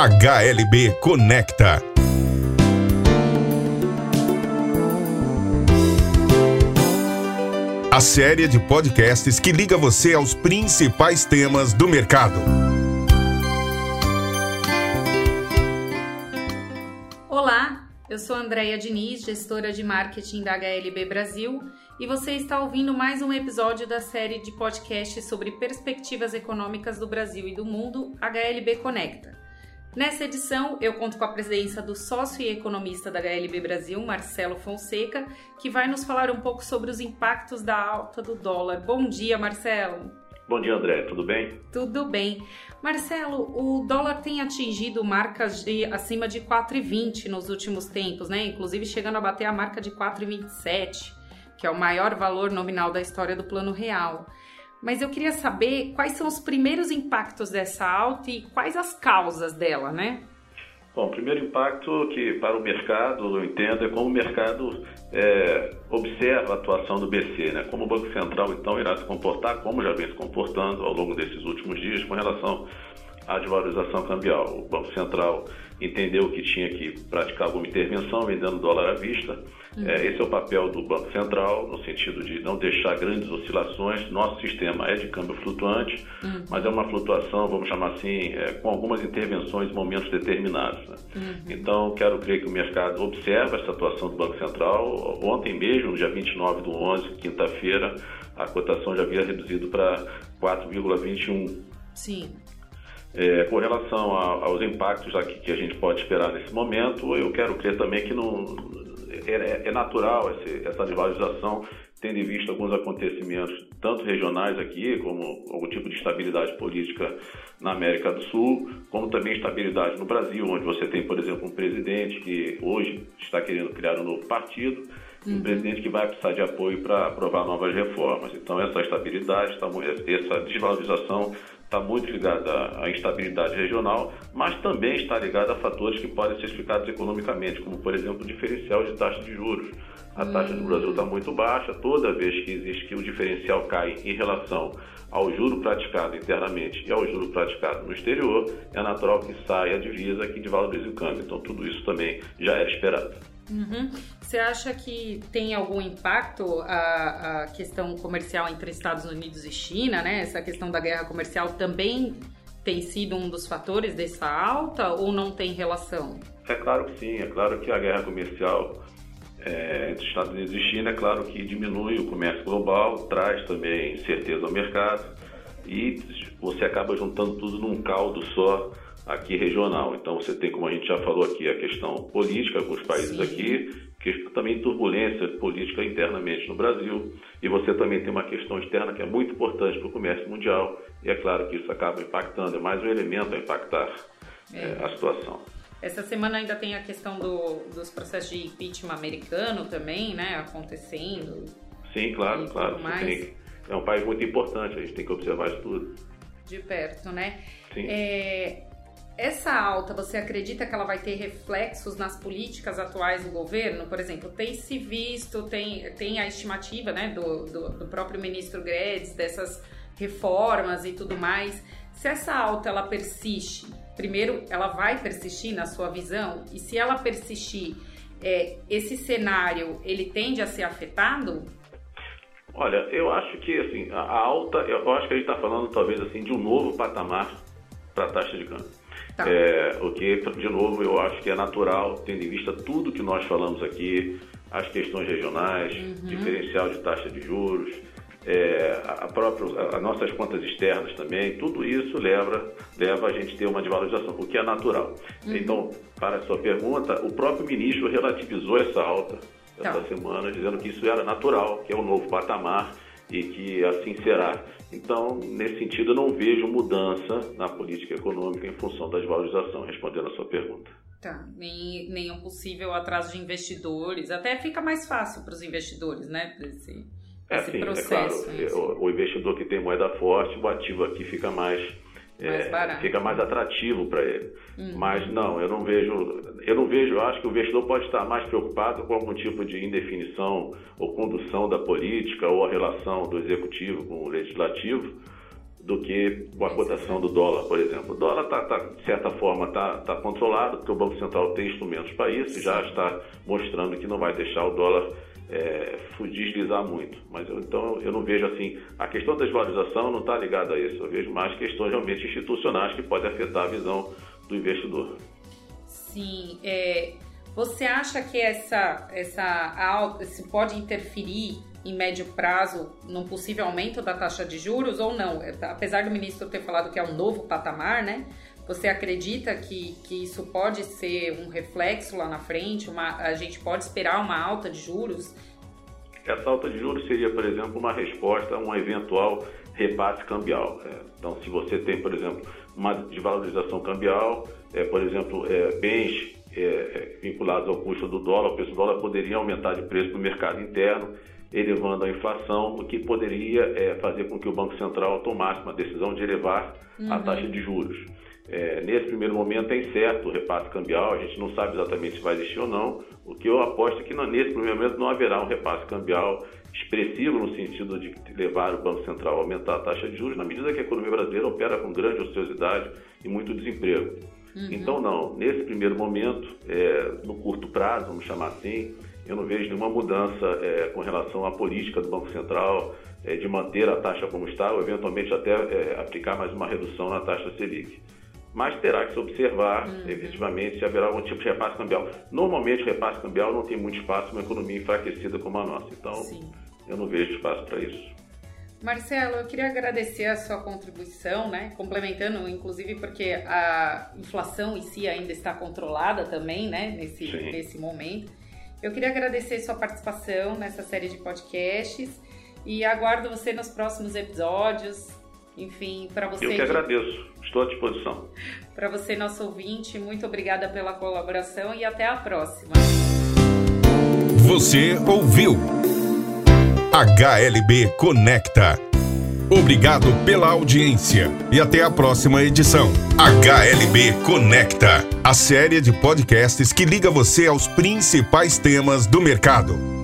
HLB Conecta. A série de podcasts que liga você aos principais temas do mercado. Olá, eu sou Andréia Diniz, gestora de marketing da HLB Brasil, e você está ouvindo mais um episódio da série de podcasts sobre perspectivas econômicas do Brasil e do mundo, HLB Conecta. Nessa edição, eu conto com a presença do sócio e economista da HLB Brasil, Marcelo Fonseca, que vai nos falar um pouco sobre os impactos da alta do dólar. Bom dia, Marcelo. Bom dia, André. Tudo bem? Tudo bem. Marcelo, o dólar tem atingido marcas de acima de 4,20 nos últimos tempos, né? Inclusive chegando a bater a marca de 4,27, que é o maior valor nominal da história do Plano Real. Mas eu queria saber quais são os primeiros impactos dessa alta e quais as causas dela, né? Bom, o primeiro impacto que para o mercado, eu entendo, é como o mercado é, observa a atuação do BC, né? Como o Banco Central, então, irá se comportar, como já vem se comportando ao longo desses últimos dias com relação à desvalorização cambial. O Banco Central entendeu que tinha que praticar alguma intervenção vendendo dólar à vista. É, esse é o papel do Banco Central, no sentido de não deixar grandes oscilações. Nosso sistema é de câmbio flutuante, uhum. mas é uma flutuação, vamos chamar assim, é, com algumas intervenções em momentos determinados. Né? Uhum. Então, quero crer que o mercado observa essa atuação do Banco Central. Ontem mesmo, no dia 29 do 11, quinta-feira, a cotação já havia reduzido para 4,21. Sim. É, com relação a, aos impactos aqui que a gente pode esperar nesse momento, eu quero crer também que não, é, é natural esse, essa desvalorização, tendo em vista alguns acontecimentos, tanto regionais aqui, como algum tipo de estabilidade política na América do Sul, como também estabilidade no Brasil, onde você tem, por exemplo, um presidente que hoje está querendo criar um novo partido, uhum. um presidente que vai precisar de apoio para aprovar novas reformas. Então, essa estabilidade, essa desvalorização está muito ligada à instabilidade regional, mas também está ligada a fatores que podem ser explicados economicamente, como, por exemplo, o diferencial de taxa de juros. A taxa do Brasil está muito baixa, toda vez que existe que o diferencial cai em relação ao juro praticado internamente e ao juro praticado no exterior, é natural que saia a divisa que desvalorize o câmbio. Então, tudo isso também já era esperado. Uhum. Você acha que tem algum impacto a, a, questão comercial entre Estados Unidos e China, né? Essa questão da guerra comercial também tem sido um dos fatores dessa alta ou não tem relação? É claro que sim, é claro que a guerra comercial é, entre Estados Unidos e China, é claro que diminui o comércio global, traz também certeza ao mercado e você acaba juntando tudo num caldo só aqui regional. Então você tem, como a gente já falou aqui, a questão política com os países Sim. aqui, que também turbulência política internamente no Brasil, e você também tem uma questão externa que é muito importante para o comércio mundial, e é claro que isso acaba impactando, é mais um elemento a impactar é. É, a situação. Essa semana ainda tem a questão do, dos processos de impeachment americano também, né, acontecendo. Sim, claro, claro. Tem, é um país muito importante, a gente tem que observar isso tudo. De perto, né? Sim. É, essa alta, você acredita que ela vai ter reflexos nas políticas atuais do governo? Por exemplo, tem se visto, tem, tem a estimativa né, do, do, do próprio ministro Guedes, dessas reformas e tudo mais. Se essa alta ela persiste, primeiro, ela vai persistir na sua visão? E se ela persistir, é, esse cenário ele tende a ser afetado? Olha, eu acho que assim, a alta, eu acho que a gente está falando talvez assim de um novo patamar para a taxa de câmbio. Tá. É, o que, de novo, eu acho que é natural, tendo em vista tudo que nós falamos aqui, as questões regionais, uhum. diferencial de taxa de juros, é, a própria, as nossas contas externas também, tudo isso leva, leva a gente a ter uma desvalorização, o que é natural. Uhum. Então, para a sua pergunta, o próprio ministro relativizou essa alta essa tá. semana, dizendo que isso era natural, que é o um novo patamar e que assim será. Então, nesse sentido, eu não vejo mudança na política econômica em função da desvalorização, respondendo a sua pergunta. Tá, nem, nem um possível atraso de investidores, até fica mais fácil para os investidores, né? Desse, é, sim, processo, é claro. O, o investidor que tem moeda forte, o ativo aqui fica mais é, fica mais atrativo para ele. Uhum. Mas não, eu não vejo, eu não vejo, acho que o investidor pode estar mais preocupado com algum tipo de indefinição ou condução da política ou a relação do executivo com o legislativo do que com a cotação do dólar, por exemplo. O dólar, tá, tá de certa forma, está tá controlado, porque o Banco Central tem instrumentos para isso, já está mostrando que não vai deixar o dólar é, deslizar muito. Mas eu, então eu não vejo assim, a questão da desvalorização não está ligada a isso. Eu vejo mais questões realmente institucionais que podem afetar a visão do investidor. Sim, é, você acha que essa, essa alta se pode interferir em médio prazo num possível aumento da taxa de juros ou não? É, apesar do ministro ter falado que é um novo patamar, né? Você acredita que, que isso pode ser um reflexo lá na frente? Uma, a gente pode esperar uma alta de juros? Essa alta de juros seria, por exemplo, uma resposta a um eventual repasse cambial. É, então, se você tem, por exemplo, uma desvalorização cambial, é, por exemplo, é, bens é, vinculados ao custo do dólar, o preço do dólar poderia aumentar de preço no mercado interno, elevando a inflação, o que poderia fazer com que o Banco Central tomasse uma decisão de elevar uhum. a taxa de juros. É, nesse primeiro momento é incerto o repasse cambial, a gente não sabe exatamente se vai existir ou não. O que eu aposto é que nesse primeiro momento não haverá um repasse cambial expressivo no sentido de levar o Banco Central a aumentar a taxa de juros, na medida que a economia brasileira opera com grande ociosidade e muito desemprego. Uhum. Então, não, nesse primeiro momento, é, no curto prazo, vamos chamar assim, eu não vejo nenhuma mudança é, com relação à política do Banco Central é, de manter a taxa como está, ou eventualmente até é, aplicar mais uma redução na taxa Selic mas terá que se observar uhum. efetivamente se haverá algum tipo de repasse cambial. Normalmente o repasse cambial não tem muito espaço numa economia enfraquecida como a nossa, então Sim. eu não vejo espaço para isso. Marcelo, eu queria agradecer a sua contribuição, né? Complementando, inclusive, porque a inflação em si ainda está controlada também, né? Nesse, nesse momento. Eu queria agradecer sua participação nessa série de podcasts e aguardo você nos próximos episódios. Enfim, para você. Eu que agradeço, estou à disposição. Para você, nosso ouvinte, muito obrigada pela colaboração e até a próxima. Você ouviu HLB Conecta. Obrigado pela audiência e até a próxima edição. HLB Conecta, a série de podcasts que liga você aos principais temas do mercado.